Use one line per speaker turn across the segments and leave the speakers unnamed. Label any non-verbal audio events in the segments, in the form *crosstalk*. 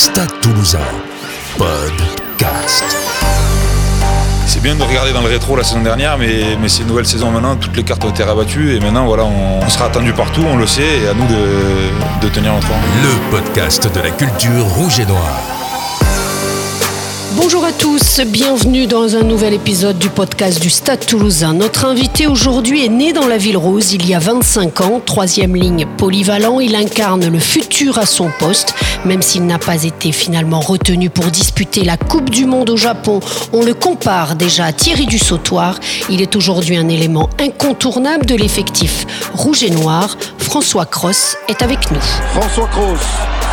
Stade Toulousain. Podcast.
C'est bien de regarder dans le rétro la saison dernière, mais, mais c'est une nouvelle saison maintenant. Toutes les cartes ont été rabattues et maintenant, voilà, on, sera attendu partout, on le sait, et à nous de, de tenir notre rang.
Le podcast de la culture rouge et noire.
Bonjour à tous, bienvenue dans un nouvel épisode du podcast du Stade Toulousain. Notre invité aujourd'hui est né dans la ville rose il y a 25 ans, troisième ligne polyvalent, il incarne le futur à son poste, même s'il n'a pas été finalement retenu pour disputer la Coupe du Monde au Japon. On le compare déjà à Thierry Dussautoir, il est aujourd'hui un élément incontournable de l'effectif rouge et noir. François Cross est avec nous.
François Cross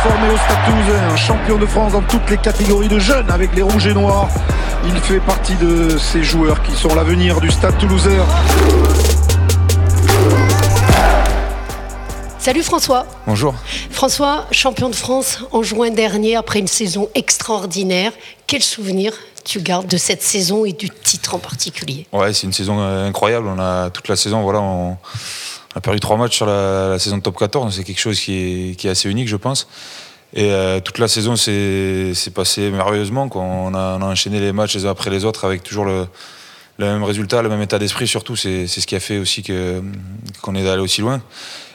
formé au Stade Toulousain, champion de France dans toutes les catégories de jeunes avec les rouges et. Il fait partie de ces joueurs qui sont l'avenir du Stade Toulousain.
Salut François.
Bonjour.
François, champion de France en juin dernier après une saison extraordinaire. Quel souvenir tu gardes de cette saison et du titre en particulier?
Ouais, c'est une saison incroyable. On a toute la saison, voilà, on a perdu trois matchs sur la, saison de top 14. C'est quelque chose qui est, assez unique, je pense. Et euh, toute la saison s'est passée merveilleusement. On a, enchaîné les matchs les uns après les autres avec toujours le, même résultat, le même état d'esprit surtout. C'est ce qui a fait aussi qu'on est allé aussi loin.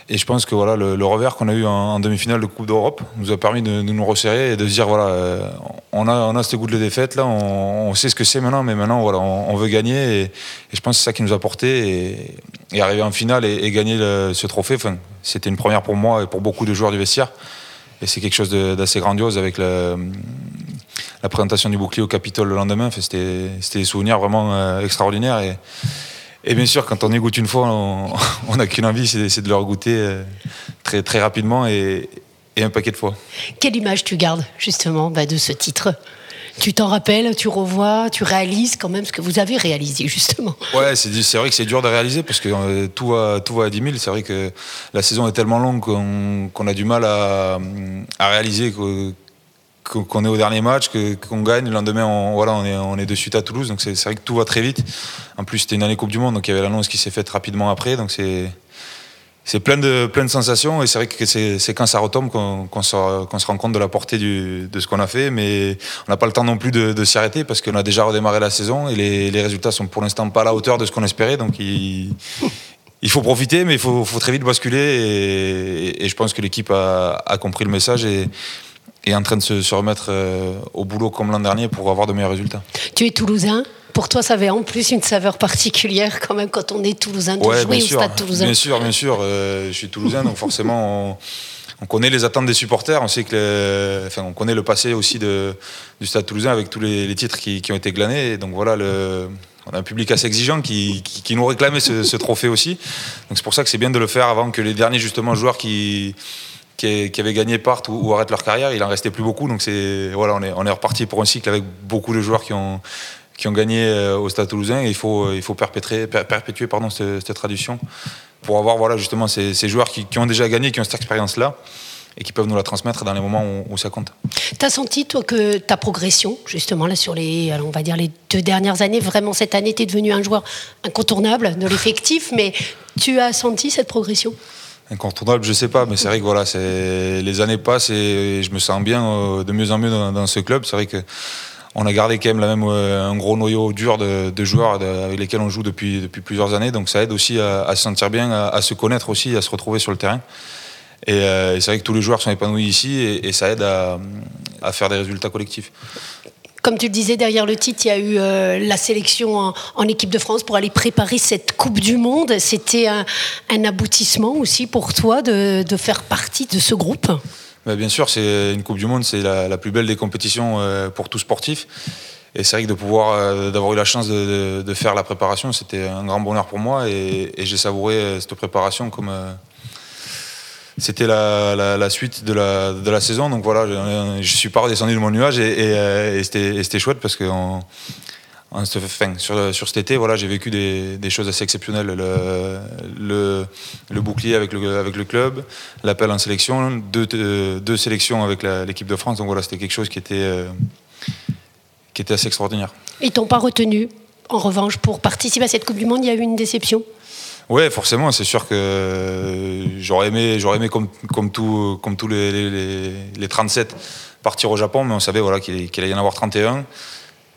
Et je pense que voilà, le, revers qu'on a eu en, demi-finale de Coupe d'Europe nous a permis de, nous resserrer et de se dire voilà, euh, on, a, ce goût de défaite là, on, sait ce que c'est maintenant, mais maintenant voilà, on, veut gagner et, je pense que c'est ça qui nous a porté et, arriver en finale et, gagner ce trophée, c'était une première pour moi et pour beaucoup de joueurs du vestiaire. Et c'est quelque chose d'assez grandiose avec la, présentation du bouclier au Capitole le lendemain. C'était des souvenirs vraiment euh, extraordinaires et bien sûr, quand on y goûte une fois, *laughs* on n'a qu'une envie, c'est de le regoûter euh, très, très rapidement et, un paquet de fois.
Quelle image tu gardes justement bah, de ce titre? Tu t'en rappelles, tu revois, tu réalises quand même ce que vous avez réalisé justement.
Ouais, c'est vrai que c'est dur de réaliser parce que euh, tout, va, tout va à 10 000. C'est vrai que la saison est tellement longue qu'on a du mal à, réaliser qu'on est au dernier match, qu'on gagne. Le lendemain, on, voilà, on, est, on est de suite à Toulouse. Donc c'est vrai que tout va très vite. En plus, c'était une année Coupe du Monde, donc il y avait l'annonce qui s'est faite rapidement après. Donc c'est. C'est plein de, plein de sensations et c'est vrai que c'est quand ça retombe qu'on se, rend compte de la portée de ce qu'on a fait. Mais on n'a pas le temps non plus de, s'y arrêter parce qu'on a déjà redémarré la saison et les, résultats sont pour l'instant pas à la hauteur de ce qu'on espérait. Donc il, faut profiter, mais il faut, très vite basculer. Et, je pense que l'équipe a, a, compris le message et, est en train de se, remettre euh, au boulot comme l'an dernier pour avoir de meilleurs résultats.
Tu es toulousain? Pour toi, ça avait en plus une saveur particulière quand même quand on est toulousain de jouer au stade toulousain.
Bien sûr, bien sûr. Euh, je suis toulousain, donc forcément, on, connaît les attentes des supporters. On sait que, enfin, on connaît le passé aussi de, du stade toulousain avec tous les, titres qui, ont été glanés. Et donc voilà, le, on a un public assez exigeant qui, qui, nous réclamait ce, ce, trophée aussi. Donc c'est pour ça que c'est bien de le faire avant que les derniers justement joueurs qui qui, avaient gagné partent ou, arrêtent leur carrière. Il en restait plus beaucoup. Donc c'est voilà, on est, on est reparti pour un cycle avec beaucoup de joueurs qui ont, qui ont gagné euh, au Stade Toulousain. Et il faut, il faut perpétuer, perpétuer pardon, cette, tradition pour avoir voilà, justement ces, ces joueurs qui, qui, ont déjà gagné, qui ont cette expérience-là et qui peuvent nous la transmettre dans les moments où, ça compte.
Tu as senti, toi, que ta progression, justement, là, sur les, on va dire, les deux dernières années, vraiment cette année, tu es devenu un joueur incontournable de l'effectif, mais tu as senti cette progression?
Incontournable, je sais pas, mais c'est vrai que voilà, c'est les années passent et je me sens bien euh, de mieux en mieux dans, ce club. C'est vrai que on a gardé quand même même euh, un gros noyau dur de, joueurs avec lesquels on joue depuis plusieurs années, donc ça aide aussi à, se sentir bien, à, se connaître aussi, à se retrouver sur le terrain. Et, euh, c'est vrai que tous les joueurs sont épanouis ici et, ça aide à, à faire des résultats collectifs.
Comme tu le disais, derrière le titre, il y a eu euh, la sélection en, équipe de France pour aller préparer cette Coupe du Monde. C'était un, aboutissement aussi pour toi de, faire partie de ce groupe?
Bah, Bien sûr, c'est une Coupe du Monde, c'est la, plus belle des compétitions euh, pour tout sportif. Et c'est vrai que de pouvoir, euh, d'avoir eu la chance de, faire la préparation, c'était un grand bonheur pour moi. Et, j'ai savouré cette préparation comme c'était la, suite de la, saison. Donc voilà, je, ne suis pas redescendu de mon nuage et, euh, c'était chouette parce que sur, sur, cet été, voilà, j'ai vécu des, choses assez exceptionnelles. Le, le, bouclier avec le, avec le club, l'appel en sélection, deux, deux sélections avec l'équipe de France. Donc voilà, c'était quelque chose qui était, euh, qui était assez extraordinaire.
Ils t'ont pas retenu, en revanche, pour participer à cette Coupe du Monde, il y a eu une déception?
Ouais, forcément, c'est sûr que j'aurais aimé, j'aurais aimé comme, comme, tout, comme tous les, les, les, 37 partir au Japon, mais on savait voilà, qu'il allait y en avoir 31.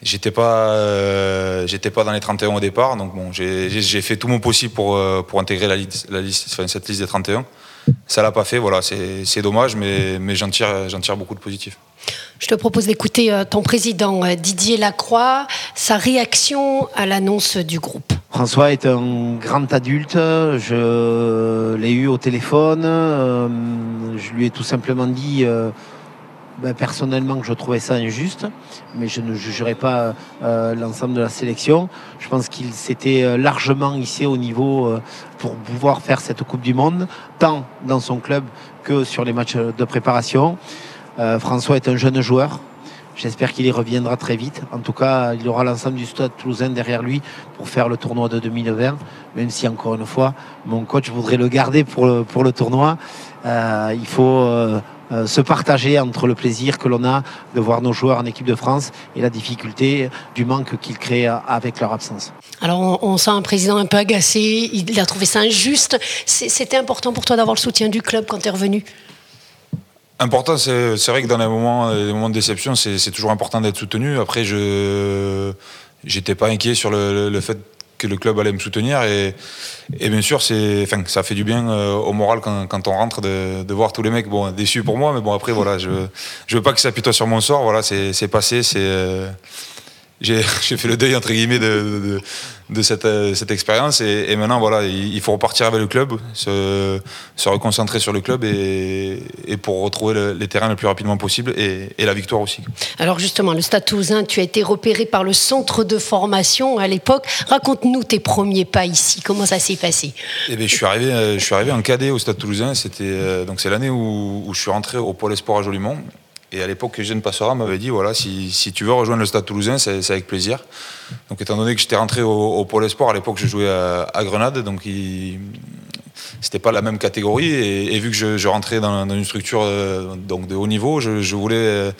J'étais pas, euh, j'étais pas dans les 31 au départ, donc bon, j'ai fait tout mon possible pour, euh, pour intégrer la liste, la liste, cette liste des 31. Ça l'a pas fait, voilà, c'est dommage, mais, mais j'en tire, tire beaucoup de positifs.
Je te propose d'écouter euh, ton président Didier Lacroix, sa réaction à l'annonce du groupe.
François est un grand adulte, je l'ai eu au téléphone, je lui ai tout simplement dit ben, personnellement je trouvais ça injuste, mais je ne jugerai pas euh, l'ensemble de la sélection. Je pense qu'il s'était euh, largement hissé au niveau euh, pour pouvoir faire cette Coupe du Monde, tant dans son club que sur les matchs de préparation. François est un jeune joueur. J'espère qu'il y reviendra très vite. En tout cas, il aura l'ensemble du stade toulousain derrière lui pour faire le tournoi de 2020, même si, encore une fois, mon coach voudrait le garder pour le, pour le tournoi. il faut euh, se partager entre le plaisir que l'on a de voir nos joueurs en équipe de France et la difficulté du manque qu'ils créent avec leur absence.
Alors on, sent un président un peu agacé, il a trouvé ça injuste. C'était important pour toi d'avoir le soutien du club quand tu es revenu?
Important, c'est vrai que dans les moments, les moments de déception, c'est toujours important d'être soutenu. Après, je n'étais pas inquiet sur le, le fait que le club allait me soutenir. Et, bien sûr enfin ça fait du bien euh, au moral quand, quand on rentre de, de, voir tous les mecs bon déçus pour moi mais bon après voilà je je veux pas que ça plutôt sur mon sort. Voilà c'est passé c'est euh, *laughs* j'ai fait le deuil entre guillemets de, de, cette, euh, cette expérience et, maintenant voilà il, faut repartir avec le club se, se reconcentrer sur le club et, et pour retrouver les terrains le plus rapidement possible et, et, la victoire aussi.
Alors justement le Stade Toulousain tu as été repéré par le centre de formation à l'époque. Raconte-nous tes premiers pas ici. Comment ça s'est passé?
Eh bien, je suis arrivé euh, je suis arrivé en cadet au Stade Toulousain. C'était euh, donc c'est l'année où, où, je suis rentré au Pôle Espoir à Jolimont et à l'époque, Eugène Passera m'avait dit voilà, si, si, tu veux rejoindre le Stade toulousain, c'est avec plaisir. Donc, étant donné que j'étais rentré au, Pôle Espoir, à l'époque, je jouais à, Grenade, donc c'était pas la même catégorie. Et, vu que je, rentrais dans, une structure euh, donc de haut niveau, je, voulais,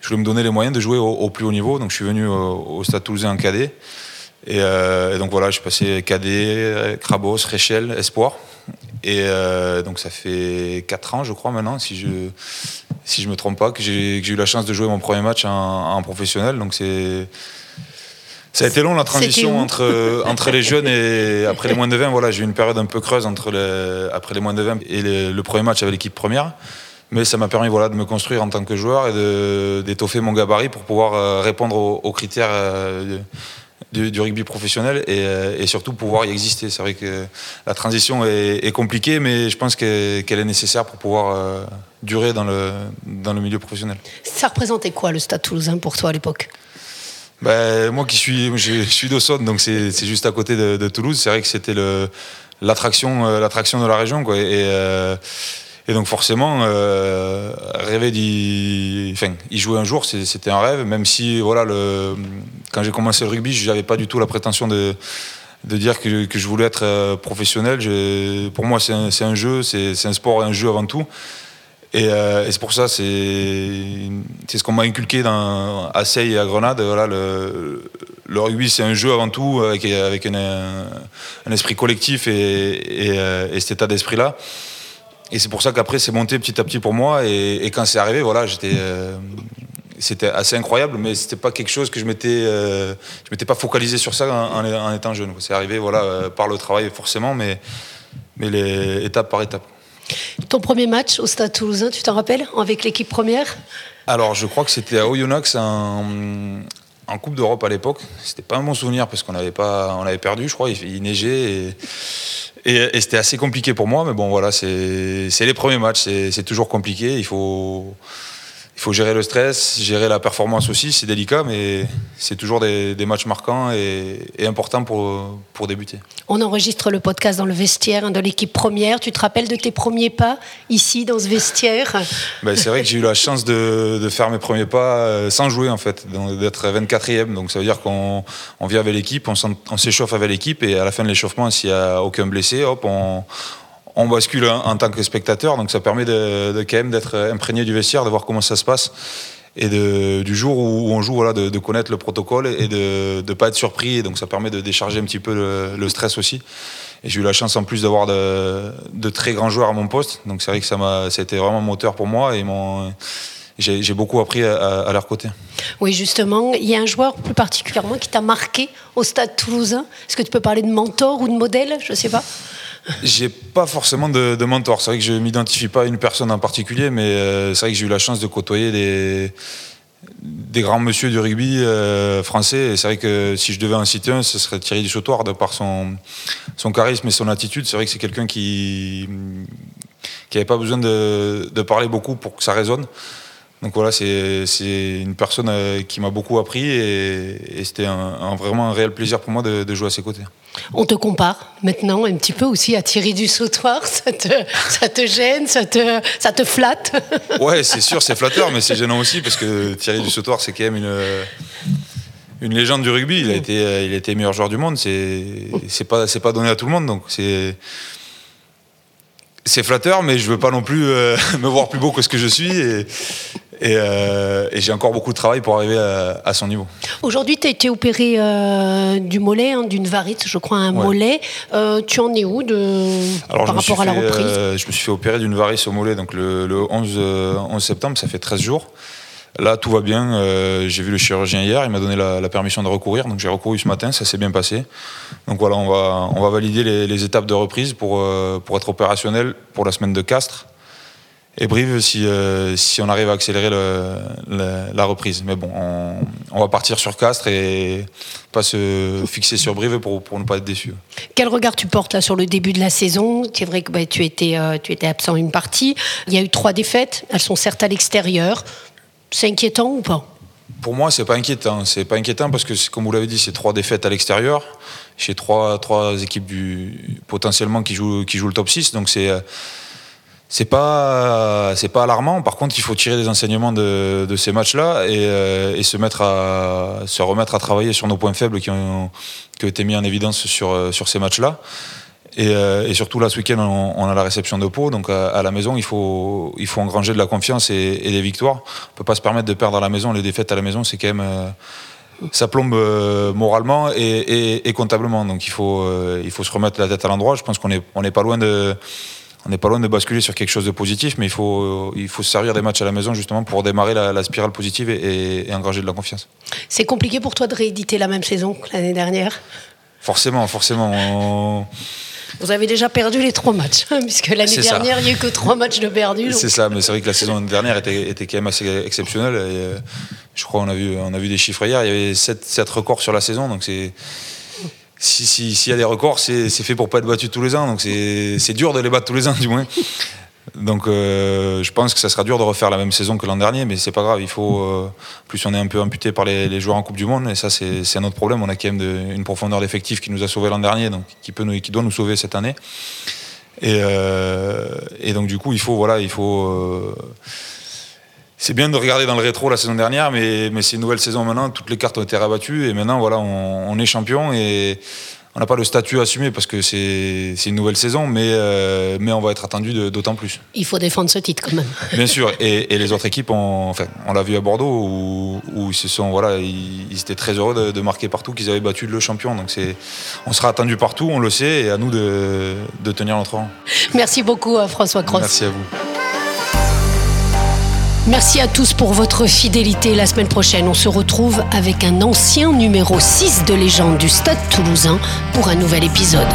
je voulais me donner les moyens de jouer au, plus haut niveau. Donc, je suis venu au, Stade toulousain en cadet. Euh, et, donc voilà, je suis passé cadet, Crabos, Réchel, Espoir. Et euh, donc ça fait 4 ans, je crois, maintenant, si je si je me trompe pas, que j'ai eu la chance de jouer mon premier match en, professionnel. Donc c'est ça a été long la transition entre, entre les jeunes et après les moins de 20. Voilà, j'ai eu une période un peu creuse entre les, après les moins de 20 et le premier match avec l'équipe première. Mais ça m'a permis voilà, de me construire en tant que joueur et d'étoffer mon gabarit pour pouvoir euh, répondre aux, critères euh, du, rugby professionnel euh, et, surtout pouvoir y exister. C'est vrai que la transition est, compliquée, mais je pense qu'elle est nécessaire pour pouvoir euh, durer dans le, dans le milieu professionnel.
Ça représentait quoi le Stade toulousain pour toi à l'époque?
Ben, moi qui suis, je, suis d'Aussonne, donc c'est juste à côté de, Toulouse. C'est vrai que c'était l'attraction, euh, l'attraction de la région, quoi. Et, et donc forcément, euh, rêver d'y, enfin, y jouer un jour, c'était un rêve. Même si, voilà, le, quand j'ai commencé le rugby, je n'avais pas du tout la prétention de, de dire que, je voulais être euh, professionnel. pour moi, c'est un, jeu, c'est un sport, un jeu avant tout. Et, euh, et c'est pour ça, c'est ce qu'on m'a inculqué dans, à Seille et à Grenade. Voilà, le, le rugby, c'est un jeu avant tout, avec, avec un, un, esprit collectif et, et, et cet état d'esprit-là. Et c'est pour ça qu'après, c'est monté petit à petit pour moi. Et, quand c'est arrivé, voilà, j'étais. Euh, c'était assez incroyable, mais c'était pas quelque chose que je m'étais, euh, je m'étais pas focalisé sur ça en, étant jeune. C'est arrivé, voilà, euh, par le travail forcément, mais, mais les étape par étape.
Ton premier match au Stade Toulousain, tu t'en rappelles, avec l'équipe première?
Alors, je crois que c'était à Oyonnax en, en Coupe d'Europe à l'époque. C'était pas un bon souvenir parce qu'on avait pas, on avait perdu, je crois. Il, neigeait et et, c'était assez compliqué pour moi, mais bon, voilà, c'est les premiers matchs, c'est toujours compliqué. Il faut, il faut gérer le stress, gérer la performance aussi, c'est délicat, mais c'est toujours des, matchs marquants et, importants pour, pour débuter.
On enregistre le podcast dans le vestiaire hein, de l'équipe première. Tu te rappelles de tes premiers pas ici, dans ce vestiaire?
Ben, C'est vrai que j'ai eu la chance de, de, faire mes premiers pas euh, sans jouer, en fait, d'être 24e. Donc ça veut dire qu'on on vient avec l'équipe, on s'échauffe avec l'équipe et à la fin de l'échauffement, s'il n'y a aucun blessé, hop, on on bascule en, tant que spectateur, donc ça permet de, quand même d'être imprégné du vestiaire, de voir comment ça se passe et du jour où on joue, voilà, de, connaître le protocole et de ne pas être surpris. Et donc ça permet de décharger un petit peu le, stress aussi. j'ai eu la chance en plus d'avoir de, très grands joueurs à mon poste. Donc c'est vrai que ça m'a, été vraiment moteur pour moi et j'ai beaucoup appris à, leur côté.
Oui, justement, il y a un joueur plus particulièrement qui t'a marqué au stade toulousain. Est-ce que tu peux parler de mentor ou de modèle? Je ne sais pas.
J'ai pas forcément de, mentor. C'est vrai que je m'identifie pas à une personne en particulier, mais euh, c'est vrai que j'ai eu la chance de côtoyer des, grands monsieur du rugby euh, français. Et c'est vrai que si je devais en citer un, ce serait Thierry Duchautoir, de par son, charisme et son attitude. C'est vrai que c'est quelqu'un qui n'avait pas besoin de, parler beaucoup pour que ça résonne. Donc voilà, c'est une personne euh, qui m'a beaucoup appris et, c'était un, vraiment un réel plaisir pour moi de, jouer à ses côtés.
On te compare maintenant un petit peu aussi à Thierry Dussautoir, *laughs* ça te, ça te gêne, ça te, ça te flatte *laughs*
Ouais, c'est sûr, c'est flatteur, mais c'est gênant aussi parce que Thierry Dussautoir, c'est quand même une, une légende du rugby. Il a été, il a été meilleur joueur du monde, c'est pas, pas donné à tout le monde, donc c'est c'est flatteur, mais je veux pas non plus euh, *laughs* me voir plus beau que ce que je suis. Et, euh, et, j'ai encore beaucoup de travail pour arriver à, son niveau.
Aujourd'hui, tu as été opéré euh, du mollet, hein, d'une varite, je crois, un mollet. tu en es où de, par rapport à la reprise?
Je me suis fait opérer d'une varice au mollet donc le, le 11, 11 septembre, ça fait 13 jours. Là, tout va bien. Euh, j'ai vu le chirurgien hier, il m'a donné la, permission de recourir. Donc j'ai recouru ce matin, ça s'est bien passé. Donc voilà, on va, on va valider les, étapes de reprise pour, euh, pour être opérationnel pour la semaine de Castres. Et Brive, si, euh, si on arrive à accélérer la reprise. Mais bon, on, va partir sur Castres et pas se fixer sur Brive pour, pour ne pas être déçu.
Quel regard tu portes là sur le début de la saison? C'est vrai que bah, tu, étais, tu étais absent une partie. Il y a eu trois défaites. Elles sont certes à l'extérieur. C'est inquiétant ou pas?
Pour moi, c'est pas inquiétant. C'est pas inquiétant parce que, comme vous l'avez dit, c'est trois défaites à l'extérieur, chez trois, trois équipes du, potentiellement qui jouent, qui jouent le top 6. Donc c'est c'est pas c'est pas alarmant. Par contre, il faut tirer des enseignements de, de ces matchs-là et, euh, et, se mettre à se remettre à travailler sur nos points faibles qui ont, qui ont été mis en évidence sur sur ces matchs-là. Euh, et, surtout là, ce week-end, on, a la réception de Pau. Donc à, la maison, il faut, il faut engranger de la confiance et, des victoires. On peut pas se permettre de perdre à la maison. Les défaites à la maison, c'est quand même. Euh, ça plombe euh, moralement et, comptablement. Donc il faut, il faut se remettre la tête à l'endroit. Je pense qu'on n'est on est pas loin de. On n'est pas loin de basculer sur quelque chose de positif, mais il faut, il faut se servir des matchs à la maison justement pour démarrer la, spirale positive et, et engranger de la confiance.
C'est compliqué pour toi de rééditer la même saison que l'année dernière?
Forcément, forcément.
Vous avez déjà perdu les trois matchs, hein, puisque l'année dernière, il n'y a eu que trois matchs de perdus.
C'est ça, mais c'est vrai que la saison dernière était, était quand même assez exceptionnelle. Euh, je crois qu'on a, vu, on a vu des chiffres hier, il y avait 7, records sur la saison, donc c'est. S'il y a des records, c'est fait pour pas être battu tous les ans, donc c'est dur de les battre tous les ans, du moins. Donc euh, je pense que ça sera dur de refaire la même saison que l'an dernier, mais c'est pas grave. Il faut euh, plus on est un peu amputé par les, joueurs en Coupe du Monde, et ça c'est un autre problème. On a quand même une profondeur d'effectif qui nous a sauvé l'an dernier, donc qui peut nous, qui doit nous sauver cette année. Et, euh, donc du coup il faut voilà il faut c'est bien de regarder dans le rétro la saison dernière, mais, mais c'est une nouvelle saison maintenant. Toutes les cartes ont été rabattues et maintenant voilà on, on est champion et on n'a pas le statut assumé parce que c'est une nouvelle saison, mais, euh, mais on va être attendu d'autant plus.
Il faut défendre ce titre quand même.
Bien sûr, et, les autres équipes, enfin, on l'a vu à Bordeaux où, où, ils, se sont, voilà, ils, étaient très heureux de, marquer partout qu'ils avaient battu le champion. Donc on sera attendu partout, on le sait, et à nous de, de tenir notre rang.
Merci beaucoup euh, François Cross.
Merci à vous.
Merci à tous pour votre fidélité. La semaine prochaine, on se retrouve avec un ancien numéro 6 de légende du Stade toulousain pour un nouvel épisode.